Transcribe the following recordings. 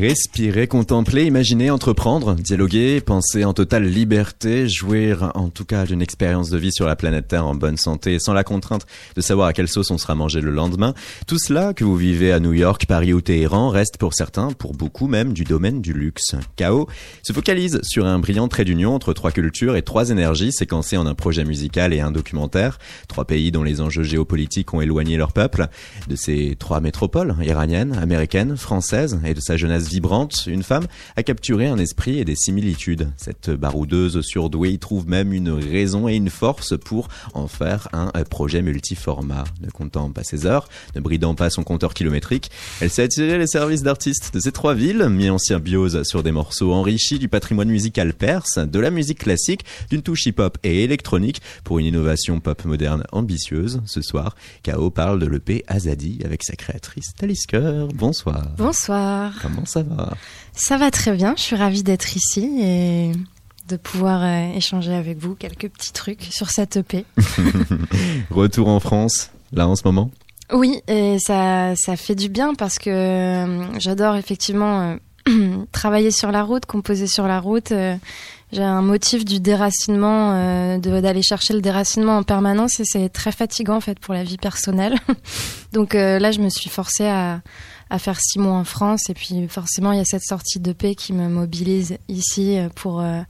Respirer, contempler, imaginer, entreprendre, dialoguer, penser en totale liberté, jouir en tout cas d'une expérience de vie sur la planète Terre en bonne santé sans la contrainte de savoir à quelle sauce on sera mangé le lendemain. Tout cela, que vous vivez à New York, Paris ou Téhéran, reste pour certains, pour beaucoup même, du domaine du luxe. Chaos se focalise sur un brillant trait d'union entre trois cultures et trois énergies séquencées en un projet musical et un documentaire. Trois pays dont les enjeux géopolitiques ont éloigné leur peuple de ces trois métropoles, iraniennes, américaines, françaises et de sa jeunesse vibrante, une femme a capturé un esprit et des similitudes. Cette baroudeuse surdouée y trouve même une raison et une force pour en faire un projet multiformat. Ne comptant pas ses heures, ne bridant pas son compteur kilométrique, elle s'est attirée les services d'artistes de ces trois villes, mis en symbiose sur des morceaux enrichis du patrimoine musical perse, de la musique classique, d'une touche hip-hop et électronique pour une innovation pop moderne ambitieuse. Ce soir, K.O. parle de l'EP Azadi avec sa créatrice Talisker. Bonsoir. Bonsoir. Comment ça va Ça va très bien, je suis ravie d'être ici et de pouvoir euh, échanger avec vous quelques petits trucs sur cette EP. Retour en France, là en ce moment? Oui, et ça, ça fait du bien parce que euh, j'adore effectivement euh, travailler sur la route, composer sur la route. j'ai un motif du déracinement, d'aller chercher le déracinement en permanence et c'est très fatigant en fait pour la vie personnelle. Donc là, je me suis forcée à à faire six mois en France. Et puis forcément, il y a cette sortie de paix qui me mobilise ici pour, euh,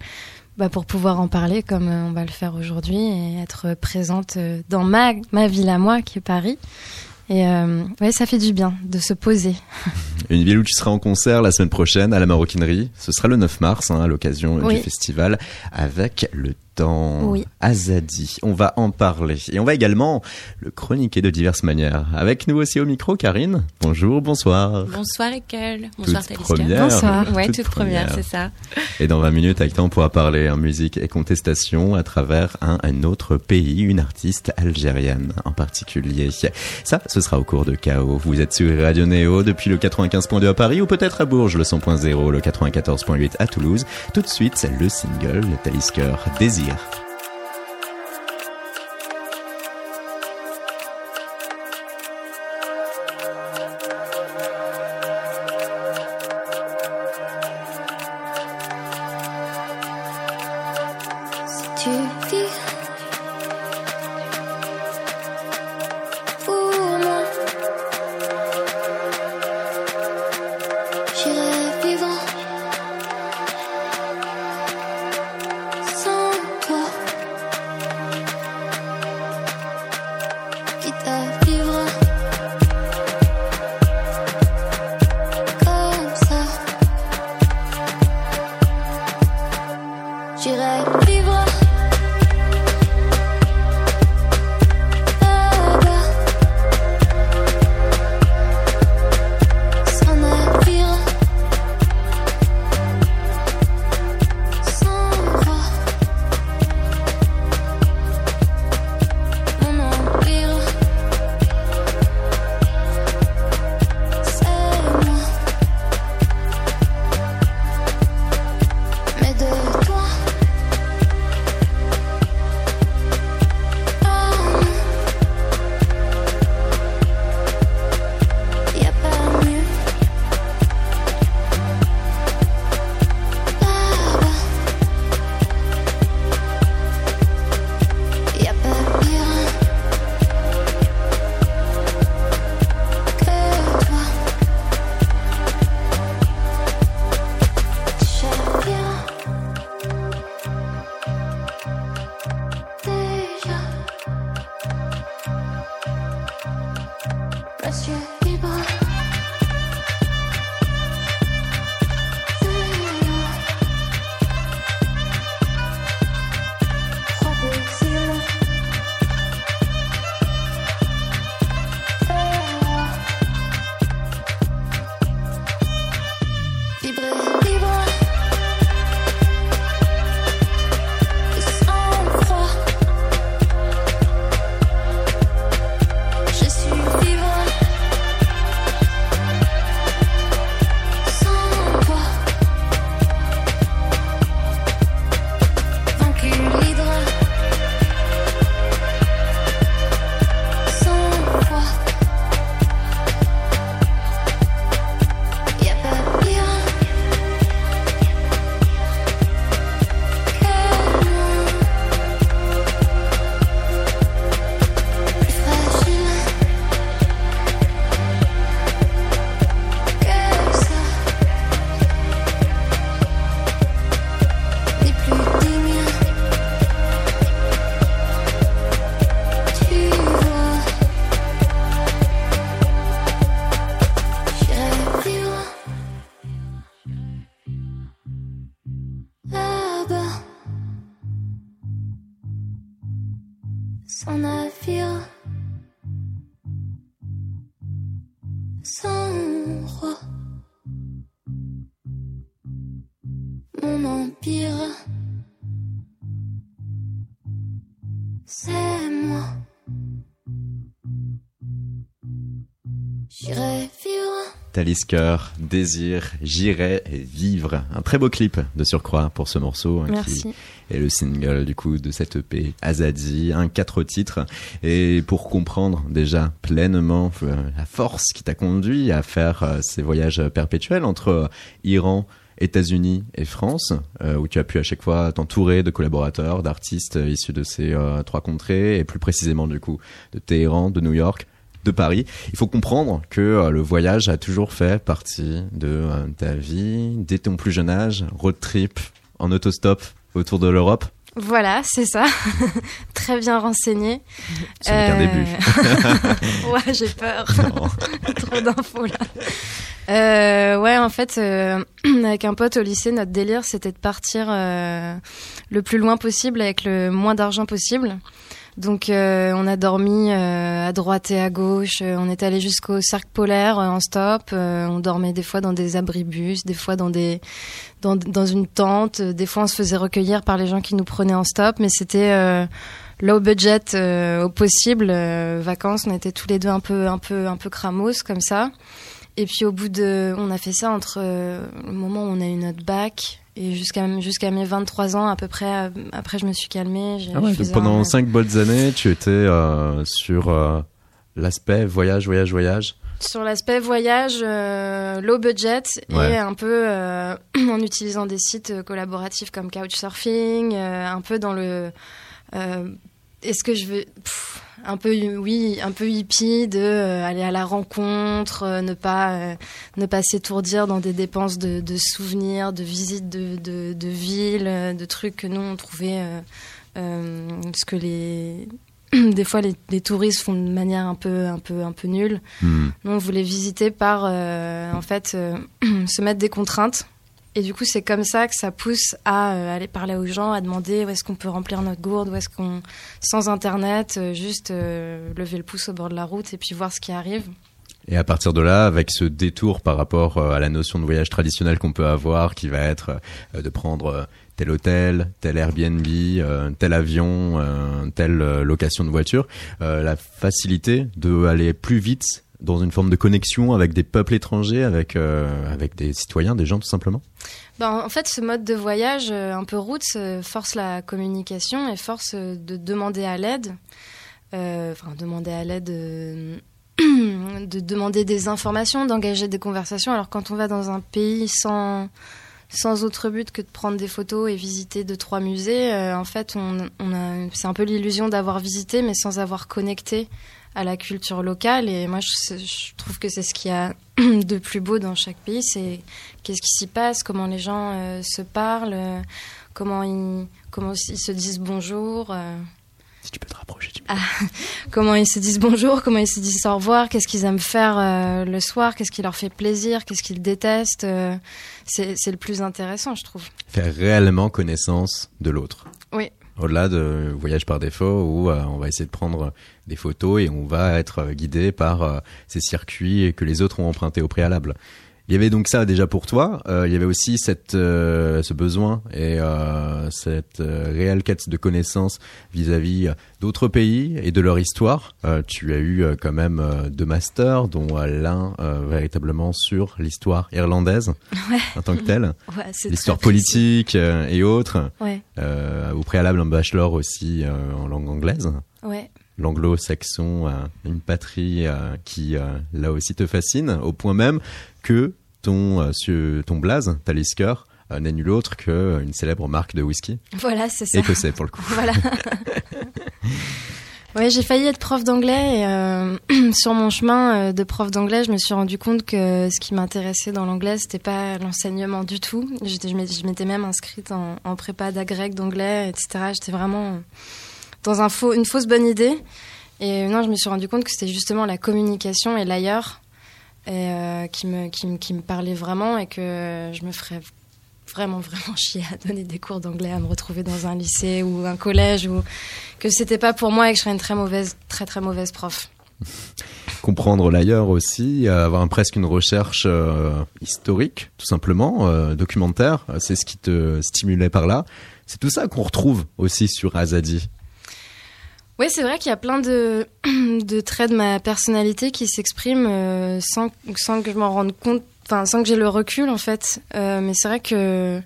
bah, pour pouvoir en parler comme euh, on va le faire aujourd'hui et être présente euh, dans ma, ma ville à moi, qui est Paris. Et ouais, ça fait du bien de se poser. Une ville où tu seras en concert la semaine prochaine à la Maroquinerie. Ce sera le 9 mars, hein, à l'occasion du festival, avec le temps Azadi. On va en parler. Et on va également le chroniquer de diverses manières. Avec nous aussi au micro, Karine. Bonjour, bonsoir. Bonsoir, Ekel. Bonsoir, Taliska. Bonsoir. Ouais, toute, première, c'est ça. Et dans 20 minutes, avec temps, on pourra parler en musique et contestation à travers un, un, autre pays, une artiste algérienne en particulier. Ça, ce sera au cours de Chaos. Vous êtes sur Radio Néo depuis le 95.2 à Paris ou peut-être à Bourges, le 100.0, le 94.8 à Toulouse. Tout de suite, le single, le Talisker Désir друзьях. Talisker, Désir, J'irai vivre. Un très beau clip de surcroît pour ce morceau. Hein, Merci. Qui est le single du coup de cette EP Azadi, un quatre titres. Et pour comprendre déjà pleinement euh, la force qui t'a conduit à faire euh, ces voyages perpétuels entre euh, Iran, États-Unis et France, où tu as pu à chaque fois t'entourer de collaborateurs, d'artistes issus de ces trois contrées, et plus précisément du coup de Téhéran, de New York, de Paris. Il faut comprendre que euh, le voyage a toujours fait partie de euh, ta vie dès ton plus jeune âge, road trip en autostop autour de l'Europe. Voilà, c'est ça. Très bien renseigné. Ce n'est qu'un début. Euh, ouais, j'ai peur. Trop d'infos là. Euh, ouais, en fait, avec un pote au lycée, notre délire, c'était de partir le plus loin possible avec le moins d'argent possible. Donc euh, on a dormi euh, à droite et à gauche. Euh, on est allé jusqu'au cercle polaire en stop. on dormait des fois dans des abribus, des fois dans des dans, dans une tente. Des fois on se faisait recueillir par les gens qui nous prenaient en stop. Mais c'était low budget au possible. vacances, on était tous les deux un peu un peu un peu cramos comme ça. Et puis au bout de, on a fait ça entre le moment où on a eu notre bac et jusqu'à jusqu'à mes 23 ans à peu près, après je me suis calmée. Ah ouais, pendant 5 bonnes années, tu étais euh, sur euh, l'aspect voyage, voyage, voyage sur l'aspect voyage euh, low budget et un peu en utilisant des sites collaboratifs comme Couchsurfing, un peu dans le est-ce que je veux un peu oui un peu hippie de euh, aller à la rencontre euh, ne pas euh, ne pas s'étourdir dans des dépenses de, de souvenirs de visites de, de, de, villes de trucs que nous on trouvait ce que les des fois les, les, touristes font de manière un peu un peu un peu nulle hmm. nous on voulait visiter par en fait se mettre des contraintes et du coup, c'est comme ça que ça pousse à euh, aller parler aux gens, à demander où est-ce qu'on peut remplir notre gourde, où est-ce qu'on, sans internet, euh, juste euh, lever le pouce au bord de la route et puis voir ce qui arrive. Et à partir de là, avec ce détour par rapport à la notion de voyage traditionnel qu'on peut avoir, qui va être de prendre tel hôtel, tel Airbnb, tel avion, telle location de voiture, la facilité de aller plus vite dans une forme de connexion avec des peuples étrangers, avec, euh, avec des citoyens, des gens tout simplement ben, En fait, ce mode de voyage euh, un peu route force la communication et force de demander à l'aide. Euh, enfin, demander à l'aide. de demander des informations, d'engager des conversations. Alors quand on va dans un pays sans, sans autre but que de prendre des photos et visiter deux trois musées, en fait, c'est un peu l'illusion d'avoir visité, mais sans avoir connecté à la culture locale. Et moi, je, trouve que c'est ce qu'il y a de plus beau dans chaque pays. C'est qu'est-ce qui s'y passe, comment les gens euh, se parlent, euh, comment ils, comment ils se disent bonjour. Euh. Si tu peux te rapprocher ah, comment ils se disent bonjour, comment ils se disent au revoir, qu'est-ce qu'ils aiment faire le soir, qu'est-ce qui leur fait plaisir, qu'est-ce qu'ils détestent. c'est le plus intéressant, je trouve. Faire réellement connaissance de l'autre. Oui. Au-delà de voyage par défaut où on va essayer de prendre des photos et on va être euh, guidé par euh, ces circuits que les autres ont empruntés au préalable. Il y avait donc ça déjà pour toi. Euh, il y avait aussi cette, euh, ce besoin et euh, cette réelle quête de connaissances vis-à-vis d'autres pays et de leur histoire. tu as eu quand même deux masters, dont l'un véritablement sur l'histoire irlandaise en tant que telle, ouais, l'histoire politique et autres. Ouais. au préalable, un bachelor aussi en langue anglaise. Ouais l'anglo-saxon, une patrie qui là aussi te fascine, au point même que ton, euh, ton blaze, Talisker, euh, n'est nul autre qu'une euh, célèbre marque de whisky. Voilà, c'est ça. Et que c'est pour le coup. Voilà. Oui, j'ai failli être prof d'anglais et sur mon chemin de prof d'anglais, je me suis rendu compte que ce qui m'intéressait dans l'anglais, c'était pas l'enseignement du tout. Je m'étais même inscrite en, en prépa d'agrég d'anglais, etc. J'étais vraiment dans une fausse bonne idée. Et non, je me suis rendu compte que c'était justement la communication et l'ailleurs euh, qui, me, qui, parlait vraiment et que je me ferais vraiment, vraiment chier à donner des cours d'anglais, à me retrouver dans un lycée ou un collège, ou que c'était pas pour moi et que je serais une très mauvaise, très, très mauvaise prof. comprendre l'ailleurs aussi, avoir presque une recherche historique, tout simplement, documentaire. C'est ce qui te stimulait par là. C'est tout ça qu'on retrouve aussi sur Azadi. Oui, c'est vrai qu'il y a plein de, traits de ma personnalité qui s'expriment euh, sans, sans, que je m'en rende compte, sans que j'ai le recul en fait. Euh, mais c'est vrai que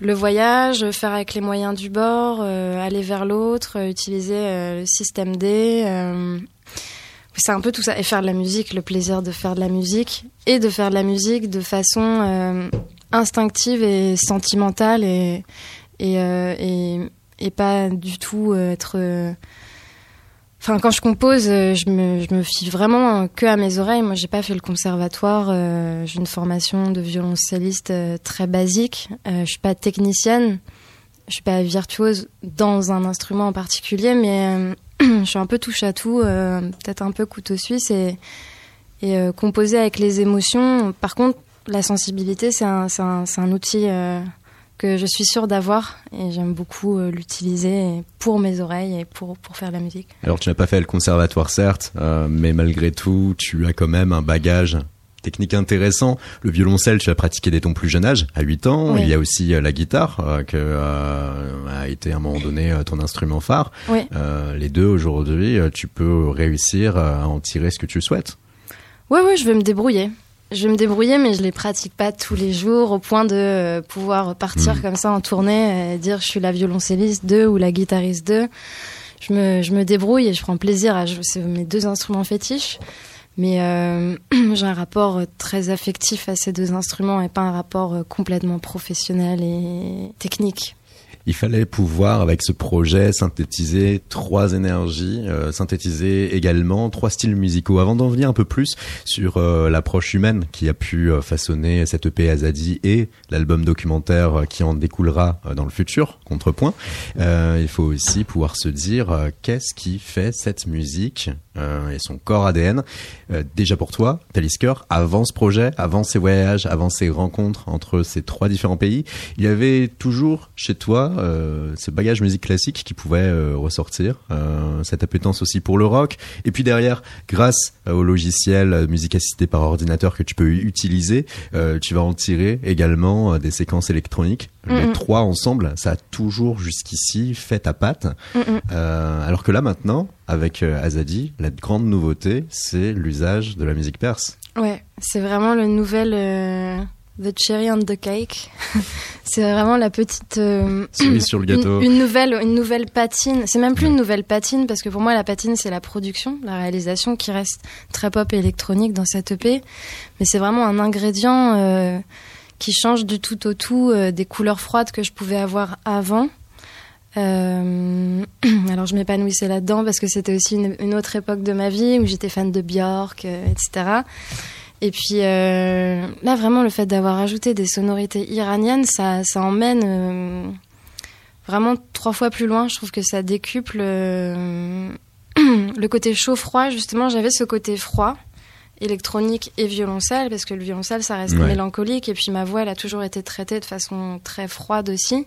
le voyage, faire avec les moyens du bord, euh, aller vers l'autre, utiliser le système D, c'est un peu tout ça. Et faire de la musique, le plaisir de faire de la musique et de faire de la musique de façon instinctive et sentimentale et, et, et pas du tout être Enfin, quand je compose, euh, je me, je me fie vraiment que à mes oreilles. Moi, j'ai pas fait le conservatoire. Euh, j'ai une formation de violoncelliste euh, très basique. je suis pas technicienne. Je suis pas virtuose dans un instrument en particulier, mais je suis un peu touche à tout, peut-être un peu couteau suisse et, et composer avec les émotions. Par contre, la sensibilité, c'est un, un, un, outil que je suis sûre d'avoir et j'aime beaucoup euh, l'utiliser pour mes oreilles et pour, pour faire de la musique. Alors tu n'as pas fait le conservatoire certes, euh, mais malgré tout tu as quand même un bagage technique intéressant. Le violoncelle, tu as pratiqué dès ton plus jeune âge, à 8 ans. Il y a aussi euh, la guitare, qui a été à un moment donné ton instrument phare. les deux, aujourd'hui, tu peux réussir à en tirer ce que tu souhaites. Oui, oui, je vais me débrouiller. Je me débrouiller, mais je les pratique pas tous les jours au point de euh, pouvoir partir hmm. comme ça en tournée et dire je suis la violoncelliste 2 ou la guitariste 2. Je me, je me débrouille et je prends plaisir à jouer. C'est mes deux instruments fétiches. Mais euh, j'ai un rapport très affectif à ces deux instruments et pas un rapport euh, complètement professionnel et technique il fallait pouvoir, avec ce projet, synthétiser trois énergies, euh, synthétiser également trois styles musicaux. Avant d'en venir un peu plus sur euh, l'approche humaine qui a pu euh, façonner cette EP Azadi et l'album documentaire qui en découlera dans le futur, Contrepoint, il faut aussi pouvoir se dire qu'est-ce qui fait cette musique et son corps ADN. déjà pour toi, Talisker, avant ce projet, avant ces voyages, avant ces rencontres entre ces trois différents pays, il y avait toujours chez toi euh, ce bagage musique classique qui pouvait euh, ressortir, euh, cette appétence aussi pour le rock. Et puis derrière, grâce au logiciel musique assistée par ordinateur que tu peux utiliser, tu vas en tirer également des séquences électroniques. Les trois ensemble, ça a toujours jusqu'ici fait ta patte. alors que là maintenant, avec Azadi, la grande nouveauté, c'est l'usage de la musique perse. Ouais, c'est vraiment le nouvel The cherry on the cake. c'est vraiment la petite euh, sur le gâteau. Une, nouvelle, une nouvelle patine. C'est même plus une nouvelle patine parce que pour moi la patine c'est la production, la réalisation qui reste très pop et électronique dans cette EP. Mais c'est vraiment un ingrédient euh, qui change du tout au tout euh, des couleurs froides que je pouvais avoir avant. alors je m'épanouissais là-dedans parce que c'était aussi une, autre époque de ma vie où j'étais fan de Björk, etc. Et puis euh, là, vraiment, le fait d'avoir ajouté des sonorités iraniennes, ça, emmène euh, vraiment trois fois plus loin. Je trouve que ça décuple euh, le côté chaud-froid. Justement, j'avais ce côté froid électronique et violoncelle parce que le violoncelle ça reste mélancolique et puis ma voix elle a toujours été traitée de façon très froide aussi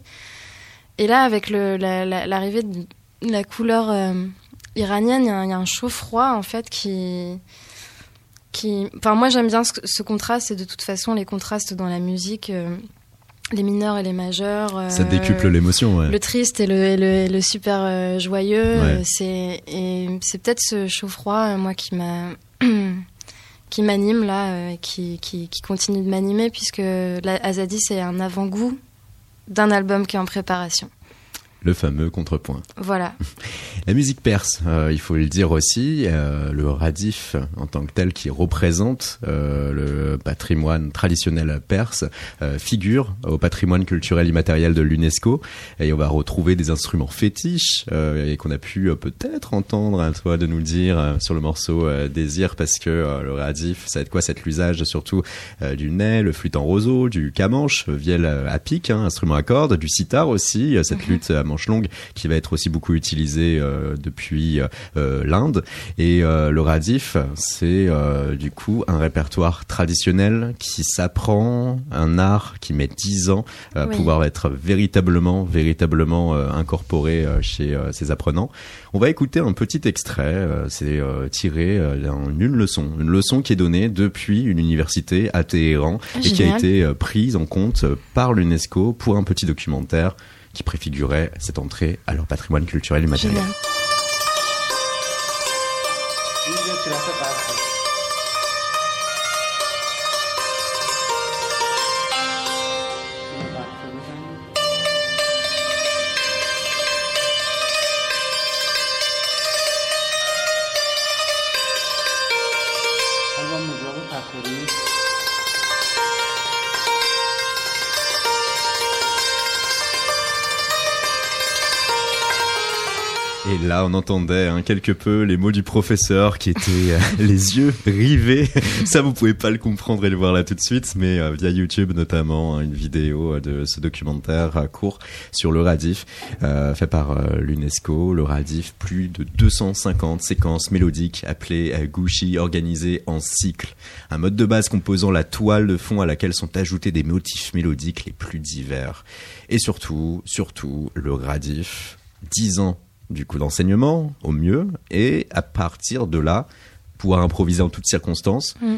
et là avec l'arrivée de la couleur iranienne il y, y, a un chaud froid en fait qui Enfin, moi, j'aime bien ce, contraste, et de toute façon, les contrastes dans la musique. Euh, les mineurs et les majeurs. ça décuple l'émotion, ouais. Le triste et le, le, super euh, joyeux. c'est et c'est peut-être ce chaud-froid, euh, moi, qui m'a qui m'anime là, qui, qui, qui, continue de m'animer puisque la Azadi c'est un avant-goût d'un album qui est en préparation le fameux contrepoint. Voilà. La musique perse, euh, il faut le dire aussi, euh, le radif en tant que tel qui représente euh, le patrimoine traditionnel perse figure au patrimoine culturel immatériel de l'UNESCO et on va retrouver des instruments fétiches et qu'on a pu peut-être entendre, à toi de nous le dire sur le morceau Désir parce que le radif, ça va être quoi cet l'usage surtout du nez, le flûte en roseau, du camanche, vielle à pic, hein, instrument à cordes, du sitar aussi, cette mhm. lutte manche longue, qui va être aussi beaucoup utilisé depuis l'Inde. Et le radif, c'est du coup un répertoire traditionnel qui s'apprend, un art qui met 10 ans à pouvoir être véritablement, véritablement incorporé chez ses apprenants. On va écouter un petit extrait, c'est tiré d'une leçon, une leçon qui est donnée depuis une université à Téhéran ah, et qui a été euh, prise en compte euh, par l'UNESCO pour un petit documentaire qui préfigurait cette entrée à leur patrimoine culturel et matériel. Et là, on entendait hein, quelque peu les mots du professeur qui étaient euh, les yeux rivés. Ça, vous pouvez pas le comprendre et le voir là tout de suite, mais euh, via YouTube notamment, hein, une vidéo euh, de ce documentaire court sur le Radif, fait par l'UNESCO. Le Radif, plus de 250 séquences mélodiques appelées Gouchi, organisées en cycle. Un mode de base composant la toile de fond à laquelle sont ajoutés des motifs mélodiques les plus divers. Et surtout, surtout, le Radif, 10 ans du coup d'enseignement au mieux et à partir de là pouvoir improviser en toutes circonstances mm.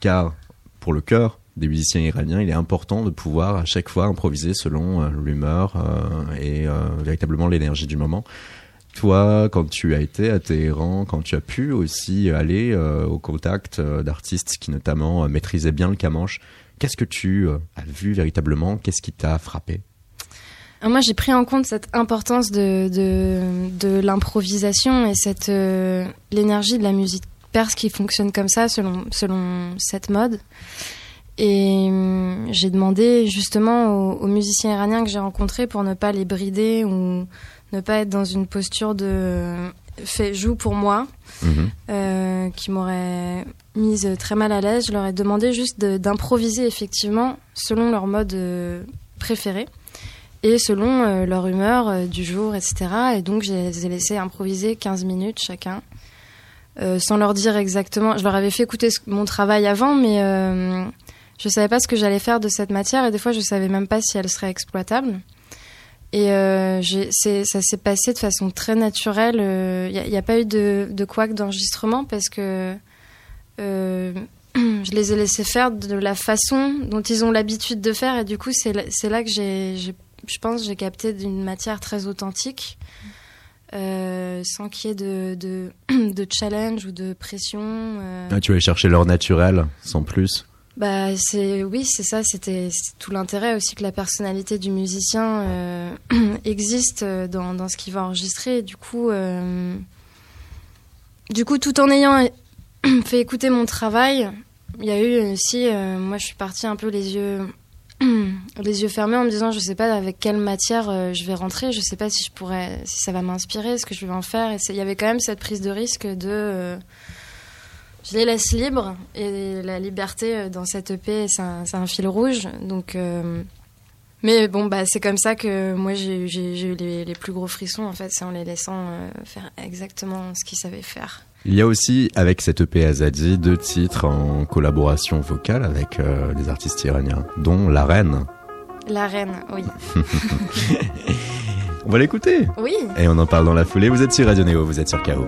car pour le cœur des musiciens iraniens il est important de pouvoir à chaque fois improviser selon euh, l'humeur euh, et euh, véritablement l'énergie du moment. Toi quand tu as été à Téhéran quand tu as pu aussi aller au contact d'artistes qui notamment maîtrisaient bien le kamanche qu'est-ce que tu as vu véritablement? Qu'est-ce qui t'a frappé? Moi, j'ai pris en compte cette importance de, de, de l'improvisation et cette euh, l'énergie de la musique perse qui fonctionne comme ça selon, selon cette mode. Et hum, j'ai demandé justement aux, musiciens iraniens que j'ai rencontrés pour ne pas les brider ou ne pas être dans une posture de fait joue pour moi, euh, qui m'aurait mise très mal à l'aise. Je leur ai demandé juste d'improviser effectivement selon leur mode euh, préféré et selon euh, leur humeur euh, du jour, etc. Et donc, je les ai laissés improviser 15 minutes chacun, euh, sans leur dire exactement. Je leur avais fait écouter mon travail avant, mais euh, je savais pas ce que j'allais faire de cette matière, et des fois, je savais même pas si elle serait exploitable. Et ça s'est passé de façon très naturelle. Il n'y a, a, pas eu de, de couac d'enregistrement parce que je les ai laissés faire de la façon dont ils ont l'habitude de faire, et du coup, c'est là que j'ai je pense, j'ai capté d'une matière très authentique, euh, sans qu'il y ait de, de, de, challenge ou de pression. Euh. Ah, tu allais chercher l'or naturel, sans plus bah, c'est oui, c'est ça. C'était tout l'intérêt aussi que la personnalité du musicien euh, existe dans, dans, ce qu'il va enregistrer. du coup, du coup, tout en ayant fait écouter mon travail, il y a eu aussi, moi, je suis partie un peu les yeux les yeux fermés en me disant je sais pas avec quelle matière euh, je vais rentrer, je sais pas si je pourrais, si ça va m'inspirer, ce que je vais en faire. Il y avait quand même cette prise de risque de euh, je les laisse libres et la liberté euh, dans cette EP c'est un, un, fil rouge. Donc mais bon bah c'est comme ça que moi j'ai eu les, les, plus gros frissons en fait, c'est en les laissant faire exactement ce qu'ils savaient faire. Il y a aussi, avec cette EP Azadi, deux titres en collaboration vocale avec euh, des artistes iraniens, dont La Reine. La Reine, oui. on va l'écouter Oui. Et on en parle dans la foulée. Vous êtes sur Radio Néo, vous êtes sur KO.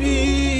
Habib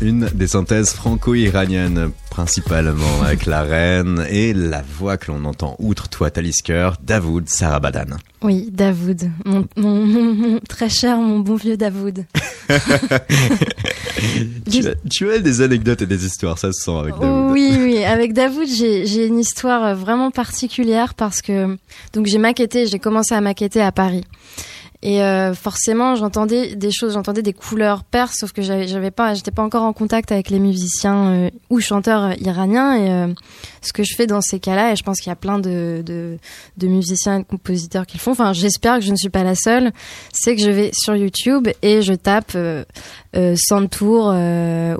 une des synthèses franco-iraniennes, principalement avec la reine et la voix que l'on entend outre toi, Talisker, Davoud Sarabadan. Oui, Davoud, mon, très cher, mon bon vieux Davoud. tu, as, des anecdotes et des histoires, ça se sent avec Davoud. Oui, oui, avec Davoud, j'ai une histoire vraiment particulière parce que donc j'ai maquetté, j'ai commencé à maqueter à Paris. Et euh, forcément, j'entendais des choses, j'entendais des couleurs perses, sauf que j'avais pas, j'étais pas encore en contact avec les musiciens euh, ou chanteurs iraniens. Et euh, ce que je fais dans ces cas-là, et je pense qu'il y a plein de, de, de, musiciens et de compositeurs qui le font. Enfin, j'espère que je ne suis pas la seule. C'est que je vais sur YouTube et je tape euh, Santour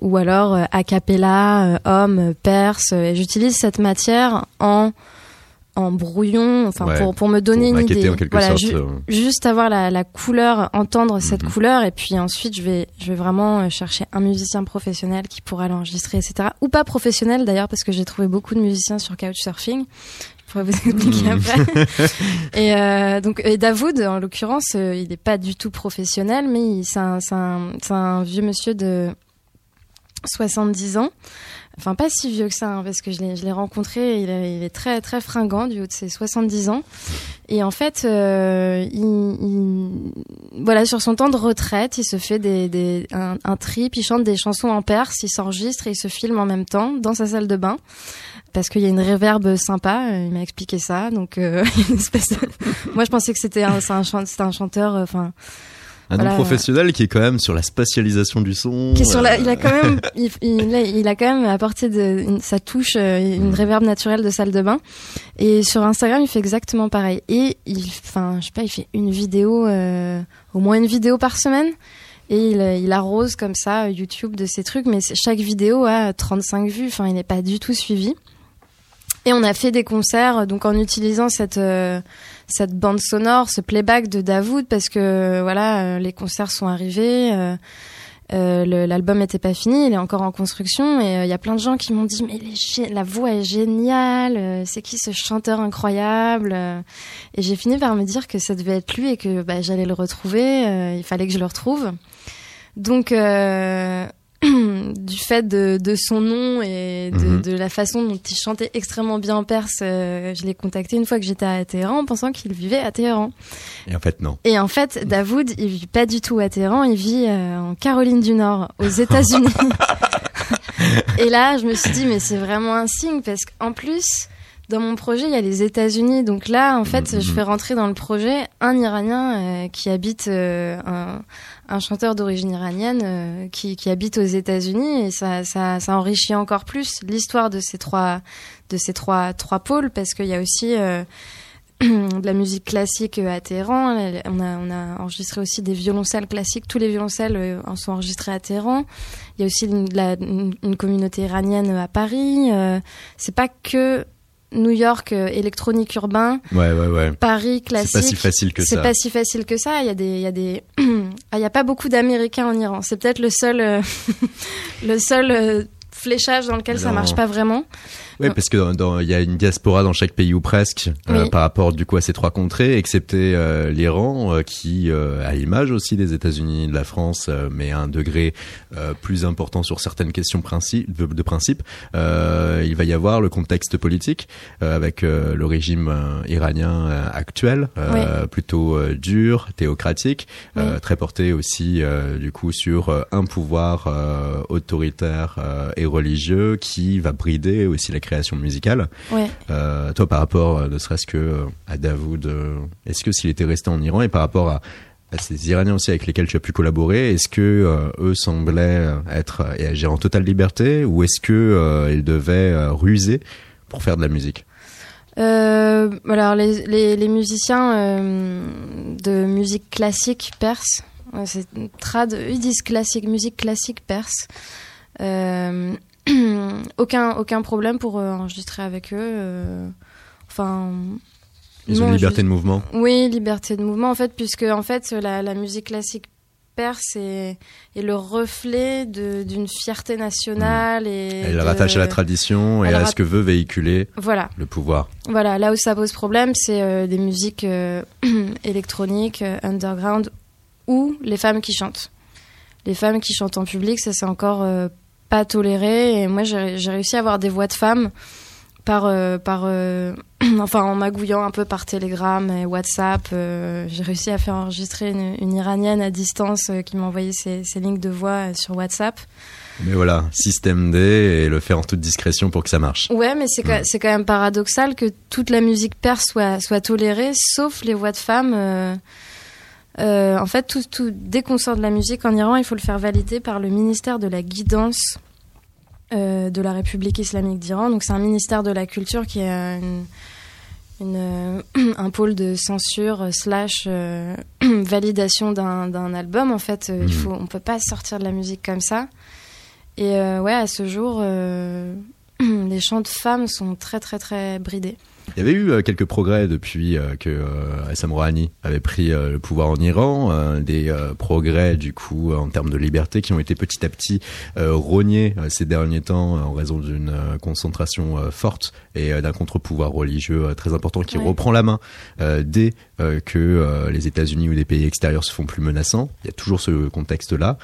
ou alors a cappella, homme, perse. Et j'utilise cette matière en en brouillon, enfin pour, pour me donner une idée. Voilà, euh. juste avoir la, la, couleur, entendre cette mhm. couleur, et puis ensuite je vais je vais vraiment euh, chercher un musicien professionnel qui pourra l'enregistrer, etc. Ou pas professionnel d'ailleurs, parce que j'ai trouvé beaucoup de musiciens sur Couchsurfing. Je pourrais vous expliquer mhm. après. et euh, donc et Davoud, en l'occurrence, il n'est pas du tout professionnel, mais c'est un, un, un vieux monsieur de 70 ans enfin pas si vieux que ça, hein, parce que je l'ai rencontré, il, il, est très très fringant du haut de ses 70 ans. Et en fait, euh, il, voilà, sur son temps de retraite, il se fait des, des un, trip, il chante des chansons en perse, il s'enregistre et il se filme en même temps dans sa salle de bain. Parce qu'il y a une réverbe sympa, il m'a expliqué ça. Donc, euh, une espèce de... moi, je pensais que c'était un, un, un chanteur, euh, enfin un voilà. professionnel qui est quand même sur la spatialisation du son. Qui est sur la, il a quand même, il, il, a, il, a, quand même apporté de, une, sa touche, euh, une mm. réverb naturelle de salle de bain. Et sur Instagram, il fait exactement pareil. Et il, enfin, je sais pas, il fait une vidéo, euh, au moins une vidéo par semaine. Et il, il, arrose comme ça YouTube de ses trucs, mais chaque vidéo a 35 vues. Enfin, il n'est pas du tout suivi. Et on a fait des concerts, donc en utilisant cette euh, cette bande sonore, ce playback de Davoud, parce que voilà, euh, les concerts sont arrivés. Euh, euh, l'album n'était pas fini, il est encore en construction et il y a plein de gens qui m'ont dit mais la voix est géniale, c'est qui ce chanteur incroyable Et j'ai fini par me dire que ça devait être lui et que bah, j'allais le retrouver, il fallait que je le retrouve. Donc du fait de, de, son nom et de, mhm. de, la façon dont il chantait extrêmement bien en perse, euh, je l'ai contacté une fois que j'étais à Téhéran en pensant qu'il vivait à Téhéran. Et en fait, non. Et en fait, Davoud, il vit pas du tout à Téhéran, il vit euh, en Caroline du Nord, aux États-Unis. et là, je me suis dit, mais c'est vraiment un signe parce qu'en plus, dans mon projet, il y a les États-Unis. Donc là, en fait, mhm. je fais rentrer dans le projet un Iranien euh, qui habite un, un chanteur d'origine iranienne euh, qui, habite aux États-Unis et ça, ça, ça, enrichit encore plus l'histoire de ces trois de ces trois trois pôles parce qu'il y a aussi euh, de la musique classique à Téhéran. On a, enregistré aussi des violoncelles classiques. Tous les violoncelles en sont enregistrés à Téhéran. Il y a aussi une, communauté iranienne à Paris. c'est pas que New York électronique urbain. Ouais, ouais, ouais. Paris classique. C'est pas si facile que ça. C'est pas si facile que ça. Il y a des, il y a des, ah, il y a pas beaucoup d'Américains en Iran. C'est peut-être le seul, le seul fléchage dans lequel ça marche pas vraiment. Oui, parce que il y a une diaspora dans chaque pays ou presque euh, par rapport du coup à ces trois contrées, excepté euh, l'Iran euh, qui a l'image aussi des États-Unis, de la France, mais à un degré plus important sur certaines questions principe, de, de principe. il va y avoir le contexte politique avec le régime iranien actuel, plutôt dur, théocratique, très porté aussi du coup sur un pouvoir autoritaire et religieux qui va brider aussi la création musicale. Euh, toi, par rapport, euh, ne serait-ce que euh, à Davoud, est-ce que s'il était resté en Iran et par rapport à, ces Iraniens aussi avec lesquels tu as pu collaborer, est-ce que eux semblaient être et agir en totale liberté ou est-ce que ils devaient ruser pour faire de la musique? Alors les, les, musiciens de musique classique perse, c'est trad, ils disent classique, musique classique perse. aucun, aucun problème pour euh, enregistrer avec eux. Euh, enfin. Ils ont liberté de mouvement. Oui, liberté de mouvement en fait, puisque en fait la, la musique classique perse est, est le reflet d'une fierté nationale mmh. et elle rattache à la tradition et à ce que veut véhiculer voilà. le pouvoir. Voilà, là où ça pose problème, c'est euh, des musiques électroniques, underground, ou les femmes qui chantent. Les femmes qui chantent en public, ça c'est encore pas toléré. Et moi, j'ai réussi à avoir des voix de femmes par, euh, par euh, enfin, en magouillant un peu par Telegram et WhatsApp. Euh, j'ai réussi à faire enregistrer une, iranienne à distance qui m'a envoyé ses, ses lignes de voix sur WhatsApp. Mais voilà, système D et le faire en toute discrétion pour que ça marche. Ouais, mais c'est quand, quand, même paradoxal que toute la musique perse soit, soit tolérée, sauf les voix de femmes. Euh, en fait, tout, tout, dès qu'on sort de la musique en Iran, il faut le faire valider par le ministère de la guidance euh, de la République islamique d'Iran. Donc c'est un ministère de la culture qui est une, une, un pôle de censure slash euh, validation d'un album. En fait, il mhm. faut, on peut pas sortir de la musique comme ça. Et ouais, à ce jour, les chants de femmes sont très très très bridés. Il y avait eu euh, quelques progrès depuis euh, que euh, Hassan Rouhani avait pris le pouvoir en Iran, des progrès du coup en termes de liberté qui ont été petit à petit rognés ces derniers temps en raison d'une concentration forte et d'un contre-pouvoir religieux très important qui reprend la main dès que les États-Unis ou des pays extérieurs se font plus menaçants. Il y a toujours ce contexte-là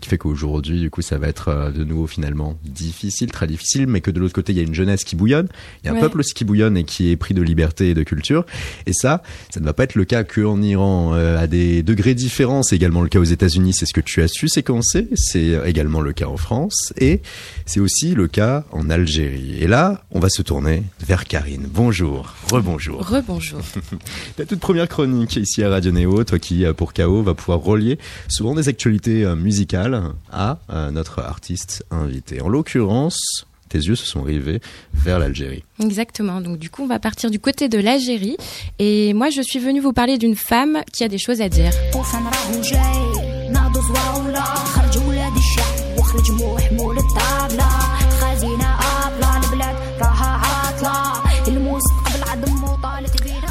qui fait qu'aujourd'hui du coup ça va être de nouveau finalement difficile, très difficile, mais que de l'autre côté il y a une jeunesse qui bouillonne, il y a un peuple aussi qui bouillonne qui est pris de liberté et de culture. Et ça, ça ne va pas être le cas qu'en Iran, euh, à des degrés différents. C'est également le cas aux États-Unis, c'est ce que tu as su séquencer. C'est également le cas en France et c'est aussi le cas en Algérie. Et là, on va se tourner vers Karine. Bonjour, rebonjour. Rebonjour. La toute première chronique ici à Radio Néo, toi qui pour KO va pouvoir relier souvent des actualités euh, musicales à notre artiste invité. En l'occurrence, tes yeux se sont rivés vers l'Algérie. Exactement. Donc du coup, on va partir du côté de l'Algérie. Et moi, je suis venue vous parler d'une femme qui a des choses à dire.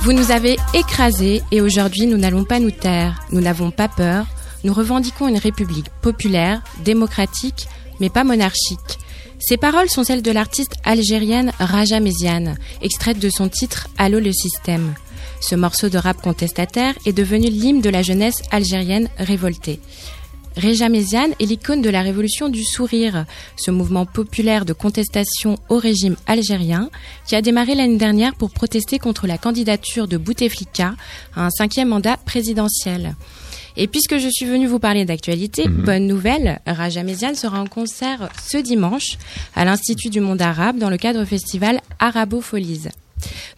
Vous nous avez écrasés et aujourd'hui nous n'allons pas nous taire. Nous n'avons pas peur. Nous revendiquons une république populaire, démocratique, mais pas monarchique. Ces paroles sont celles de l'artiste algérienne Raja Méziane, extraite de son titre Allô le système. Ce morceau de rap contestataire est devenu l'hymne de la jeunesse algérienne révoltée. Raja Méziane est l'icône de la révolution du sourire, ce mouvement populaire de contestation au régime algérien qui a démarré l'année dernière pour protester contre la candidature de Bouteflika à un cinquième mandat présidentiel. Et puisque je suis venue vous parler d'actualité, mhm. bonne nouvelle, Raja Méziane sera en concert ce dimanche à l'Institut du monde arabe dans le cadre du festival Arabo Folies.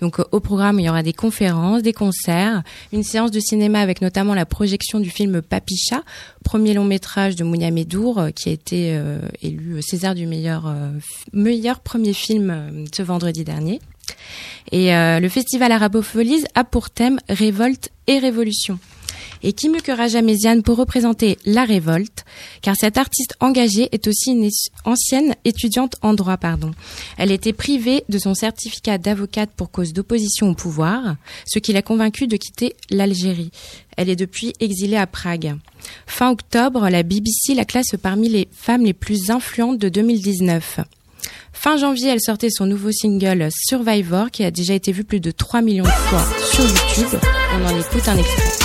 Donc au programme, il y aura des conférences, des concerts, une séance de cinéma avec notamment la projection du film Papicha, premier long métrage de Mounia Medour euh, qui a été euh, élu César du meilleur euh, meilleur premier film ce vendredi dernier. Et le festival Arabopholis a pour thème révolte et révolution. Et qui mieux que Raja Méziane pour représenter la révolte, car cette artiste engagée est aussi une ancienne étudiante en droit, pardon. Elle était privée de son certificat d'avocate pour cause d'opposition au pouvoir, ce qui l'a convaincue de quitter l'Algérie. Elle est depuis exilée à Prague. Fin octobre, la BBC la classe parmi les femmes les plus influentes de 2019. Fin janvier, elle sortait son nouveau single Survivor qui a déjà été vu plus de 3 millions de fois sur YouTube. On en écoute un extrait.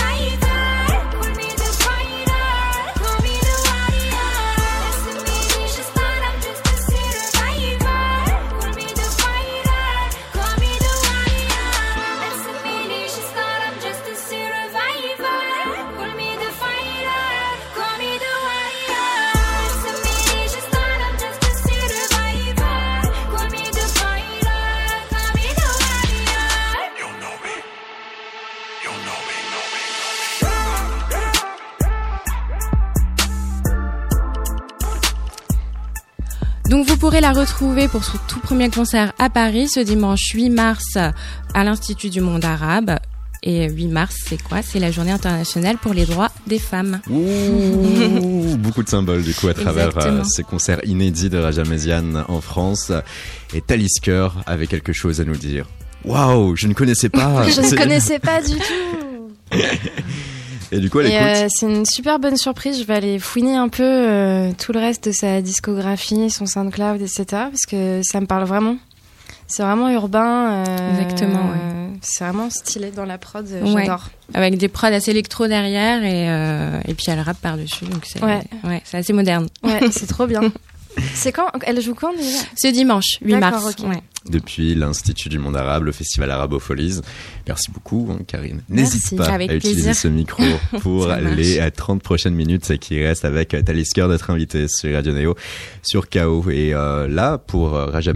Pourrez la retrouver pour son tout premier concert à Paris ce dimanche 8 mars à l'Institut du monde arabe. Et 8 mars, c'est quoi? C'est la journée internationale pour les droits des femmes. Ouh, beaucoup de symboles du coup à travers euh, ces concerts inédits de Raja en France. Et Talisker avait quelque chose à nous dire. Waouh, je ne connaissais pas. je ne connaissais pas du tout. Et du coup, elle euh, c'est une super bonne surprise. Je vais aller fouiner un peu euh, tout le reste de sa discographie, son SoundCloud, etc. Parce que ça me parle vraiment. C'est vraiment urbain. Euh, Exactement. C'est vraiment stylé dans la prod. J'adore. Avec des prods assez électro derrière et, et puis elle rappe par-dessus. Donc c'est ouais. c'est assez moderne. Ouais, c'est trop bien. C'est quand Elle joue quand déjà Ce dimanche, 8 mars. Depuis l'Institut du monde arabe, le festival Arabofolies. Merci beaucoup, hein, Karine. N'hésite pas à utiliser ce micro pour les 30 prochaines minutes qui restent avec Talisker, notre invité sur Radio Neo, sur KO. Et euh, là, pour Raja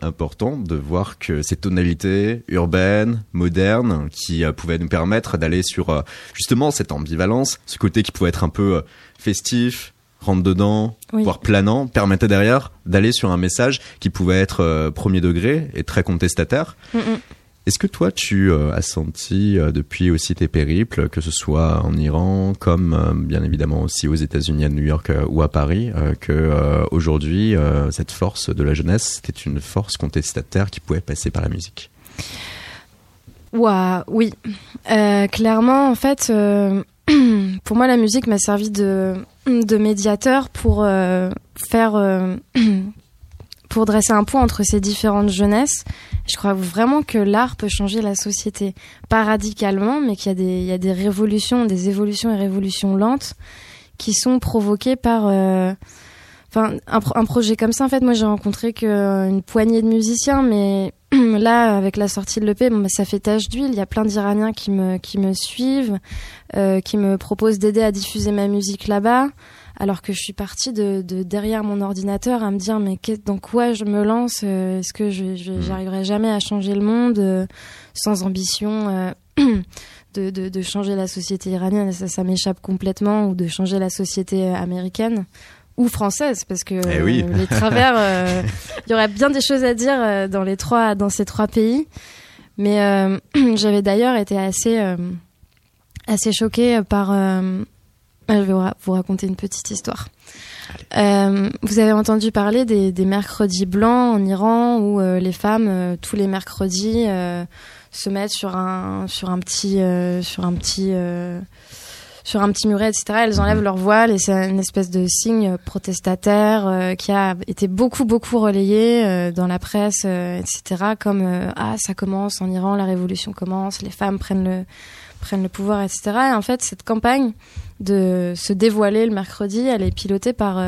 important de voir que ces tonalités urbaines, modernes, qui euh, pouvaient nous permettre d'aller sur euh, justement cette ambivalence, ce côté qui pouvait être un peu festif, rentre dedans, voire planant, permettait derrière d'aller sur un message qui pouvait être euh, premier degré et très contestataire. Mm, mm. Est-ce que toi, tu euh, as senti euh, depuis aussi tes périples, que ce soit en Iran, comme bien évidemment aussi aux États-Unis, à New York ou à Paris, que aujourd'hui cette force de la jeunesse, c'était une force contestataire qui pouvait passer par la musique? Ouah, oui, clairement, en fait, pour moi, la musique m'a servi de, de médiateur pour euh, faire, euh, pour dresser un point entre ces différentes jeunesses. Je crois vraiment que l'art peut changer la société, pas radicalement, mais qu'il y a des, il y a des révolutions, des évolutions et révolutions lentes qui sont provoquées par euh, enfin un, un, projet comme ça en fait moi j'ai rencontré qu'une poignée de musiciens mais là avec la sortie de l'EP bon, bah, ça fait tache d'huile. Il y a plein d'Iraniens qui me qui me suivent euh, qui me proposent d'aider à diffuser ma musique là-bas alors que je suis partie de, de, derrière mon ordinateur à me dire mais dans quoi je me lance euh, est-ce que je mmh. j'arriverai jamais à changer le monde euh, sans ambition de, de, de, changer la société iranienne. Ça, ça m'échappe complètement ou de changer la société américaine ou française parce que eh oui. les travers euh, il y aurait bien des choses à dire euh, dans les trois dans ces trois pays. Mais euh, j'avais d'ailleurs été assez assez choquée par je vais vous raconter une petite histoire. Vous avez entendu parler des, des, mercredis blancs en Iran où les femmes tous les mercredis se mettent sur un sur un petit sur un petit sur un petit muret, etc. Elles enlèvent mhm. leur voile et c'est une espèce de signe protestataire euh, qui a été beaucoup beaucoup relayé euh, dans la presse, euh, etc. Comme ah ça commence en Iran, la révolution commence, les femmes prennent le prennent le pouvoir, etc. Et en fait cette campagne de se dévoiler le mercredi, elle est pilotée par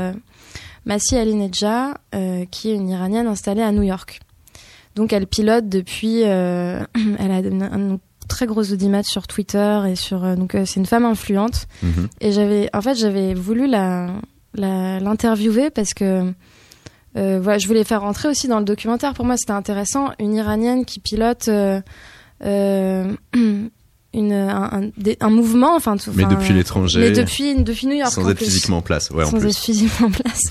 Massi Alinejad, qui est une Iranienne installée à New York. Donc elle pilote depuis, elle a très grosse audimat sur Twitter et sur euh, donc euh, c'est une femme influente mhm. et j'avais en fait j'avais voulu la l'interviewer parce que euh, voilà, je voulais faire rentrer aussi dans le documentaire. Pour moi, c'était intéressant. Une Iranienne qui pilote euh, une, un, un, mouvement, enfin, mais depuis l'étranger, mais depuis depuis New York, sans être physiquement en place, ouais, sans être physiquement en place.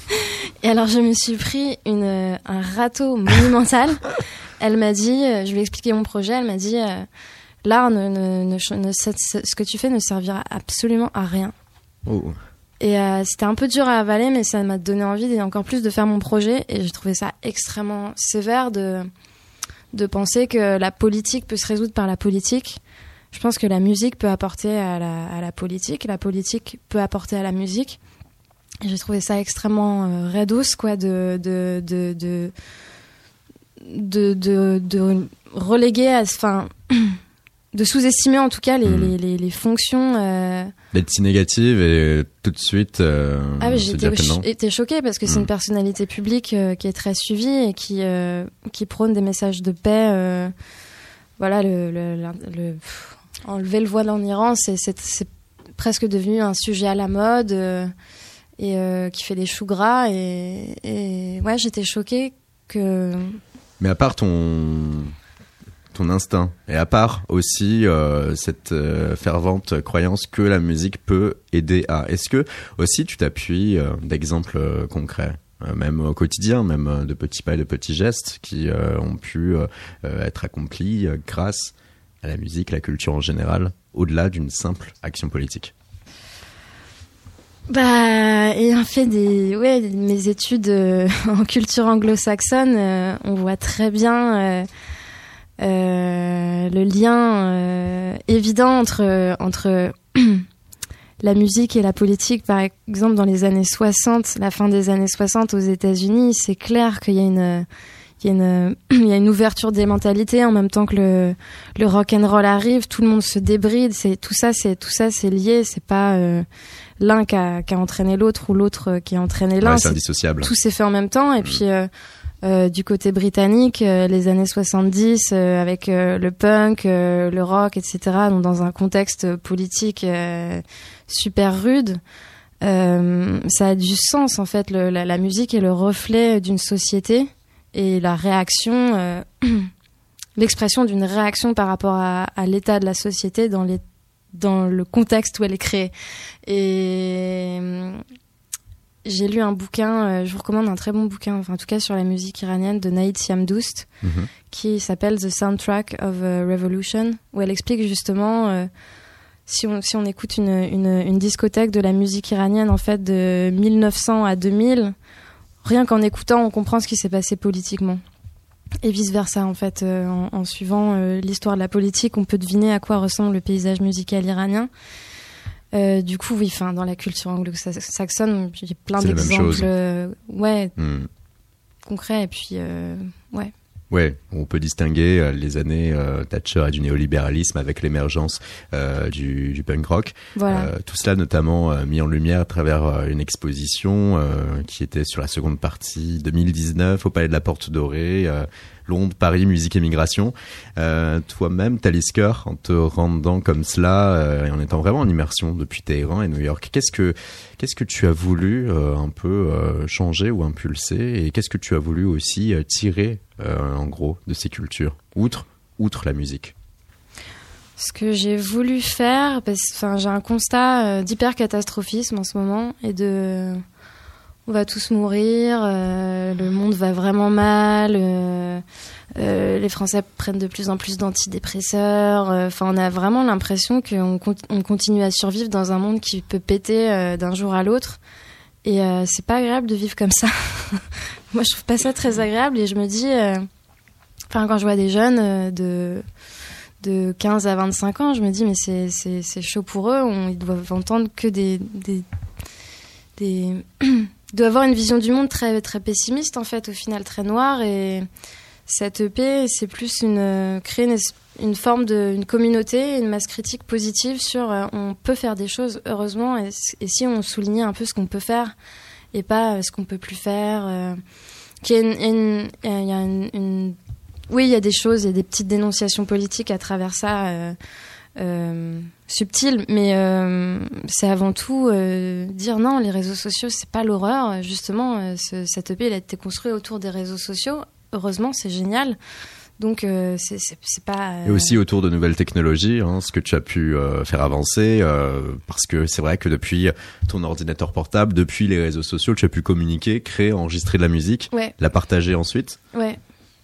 Et alors, je me suis pris une un râteau monumental. elle m'a dit, je lui ai expliqué mon projet, elle m'a dit, l'art, ne, ne, ne, ce que tu fais ne servira absolument à rien. Oh. Et c'était un peu dur à avaler, mais ça m'a donné envie encore plus de faire mon projet. Et j'ai trouvé ça extrêmement sévère de, de penser que la politique peut se résoudre par la politique. Je pense que la musique peut apporter à la, à la politique, la politique peut apporter à la musique. J'ai trouvé ça extrêmement euh, redouce, quoi, de de de de de, reléguer, enfin, de sous-estimer en tout cas les, hmm. les, les, fonctions. Euh... D'être si négative et tout de suite. Euh, ah oui, j'étais choquée parce que c'est une hmm. personnalité publique euh, qui est très suivie et qui euh, qui prône des messages de paix. Euh, voilà, le, le, le, enlever le voile en Iran, c'est presque devenu un sujet à la mode et euh, qui fait des choux gras. Et, et ouais, j'étais choquée que. Mais à part ton ton instinct et à part aussi euh, cette euh, fervente croyance que la musique peut aider à. Est-ce que aussi tu t'appuies d'exemples concrets même au quotidien, même de petits pas et de petits gestes qui ont pu être accomplis grâce à la musique, la culture en général, au-delà d'une simple action politique? Bah, ayant fait des, mes études euh, en culture anglo-saxonne, euh, on voit très bien euh, le lien évident entre entre la musique et la politique. Par exemple, dans les années 60, la fin des années 60 aux États-Unis, c'est clair qu'il y a une il y, a une, il y a une ouverture des mentalités en même temps que le, le rock and roll arrive, tout le monde se débride, c'est tout ça c'est tout ça c'est lié, c'est pas l'un qui a, qui a, entraîné l'autre ou l'autre euh, qui a entraîné l'un. c'est indissociable. Tout s'est fait en même temps. Et mm. puis, euh, euh, du côté britannique, euh, les années 70, avec le punk, le rock, etc., donc dans un contexte politique super rude, ça a du sens, en fait. Le, la, la, musique est le reflet d'une société et la réaction... l'expression d'une réaction par rapport à, à l'état de la société dans les dans le contexte où elle est créée. Et euh, j'ai lu un bouquin, euh, je vous recommande un très bon bouquin, enfin, en tout cas sur la musique iranienne de Naïd Siamdoust, mhm. qui s'appelle The Soundtrack of a Revolution, où elle explique justement euh, si, on, si on écoute une, une, une, discothèque de la musique iranienne en fait de 1900 à 2000, rien qu'en écoutant, on comprend ce qui s'est passé politiquement et vice versa en fait euh, en, suivant euh, l'histoire de la politique on peut deviner à quoi ressemble le paysage musical iranien euh, du coup oui enfin dans la culture anglo-saxonne j'ai plein d'exemples ouais hmm. concrets et puis ouais Ouais, on peut distinguer euh, les années euh, Thatcher et du néolibéralisme avec l'émergence euh, du, du, punk rock. Voilà. tout cela notamment mis en lumière à travers une exposition qui était sur la seconde partie 2019 au Palais de la Porte Dorée Londres, Paris, musique et migration. Euh, Toi-même, Talisker, en te rendant comme cela euh, et en étant vraiment en immersion depuis Téhéran et New York, qu'est-ce que qu'est-ce que tu as voulu euh, un peu changer ou impulser et qu'est-ce que tu as voulu aussi tirer en gros de ces cultures, outre outre la musique? Ce que j'ai voulu faire, parce que j'ai un constat d'hyper catastrophisme en ce moment et de on va tous mourir, euh, le monde va vraiment mal, euh, euh, les Français prennent de plus en plus d'antidépresseurs. Enfin, on a vraiment l'impression qu'on on continue à survivre dans un monde qui peut péter d'un jour à l'autre. Et c'est pas agréable de vivre comme ça. Moi, je trouve pas ça très agréable et je me dis, enfin, quand je vois des jeunes de de 15 à 25 ans, je me dis mais c'est chaud pour eux, on, ils doivent entendre que des, des, des doit avoir une vision du monde très très pessimiste en fait au final très noire. Et cette EP c'est plus une créer une, forme de une communauté une masse critique positive sur euh, on peut faire des choses heureusement et, si on soulignait un peu ce qu'on peut faire et pas euh, ce qu'on peut plus faire euh, oui il y a des choses il y a des petites dénonciations politiques à travers ça euh, euh, subtil, mais euh, c'est avant tout euh, dire non, les réseaux sociaux, c'est pas l'horreur. Justement, ce, cette EP, a été construit autour des réseaux sociaux. Heureusement, c'est génial. Donc, c'est pas. Et aussi autour de nouvelles technologies, hein, ce que tu as pu faire avancer, parce que c'est vrai que depuis ton ordinateur portable, depuis les réseaux sociaux, tu as pu communiquer, créer, enregistrer de la musique, ouais. la partager ensuite. Ouais.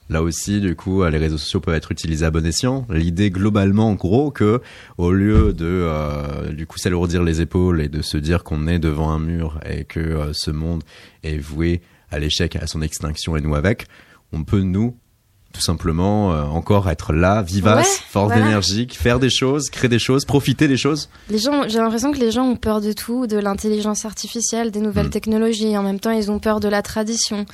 Là aussi, du coup, les réseaux sociaux peuvent être utilisés à bon escient. L'idée globalement, en gros, que au lieu de, euh, du coup, s'alourdir les épaules et de se dire qu'on est devant un mur et que euh, ce monde est voué à l'échec, à son extinction et nous avec, on peut nous tout simplement euh, encore être là, vivace, Ouais, force voilà. d'énergie, faire des choses, créer des choses, profiter des choses. Les gens, j'ai l'impression que les gens ont peur de tout, de l'intelligence artificielle, des nouvelles Mm. technologies. En même temps, ils ont peur de la tradition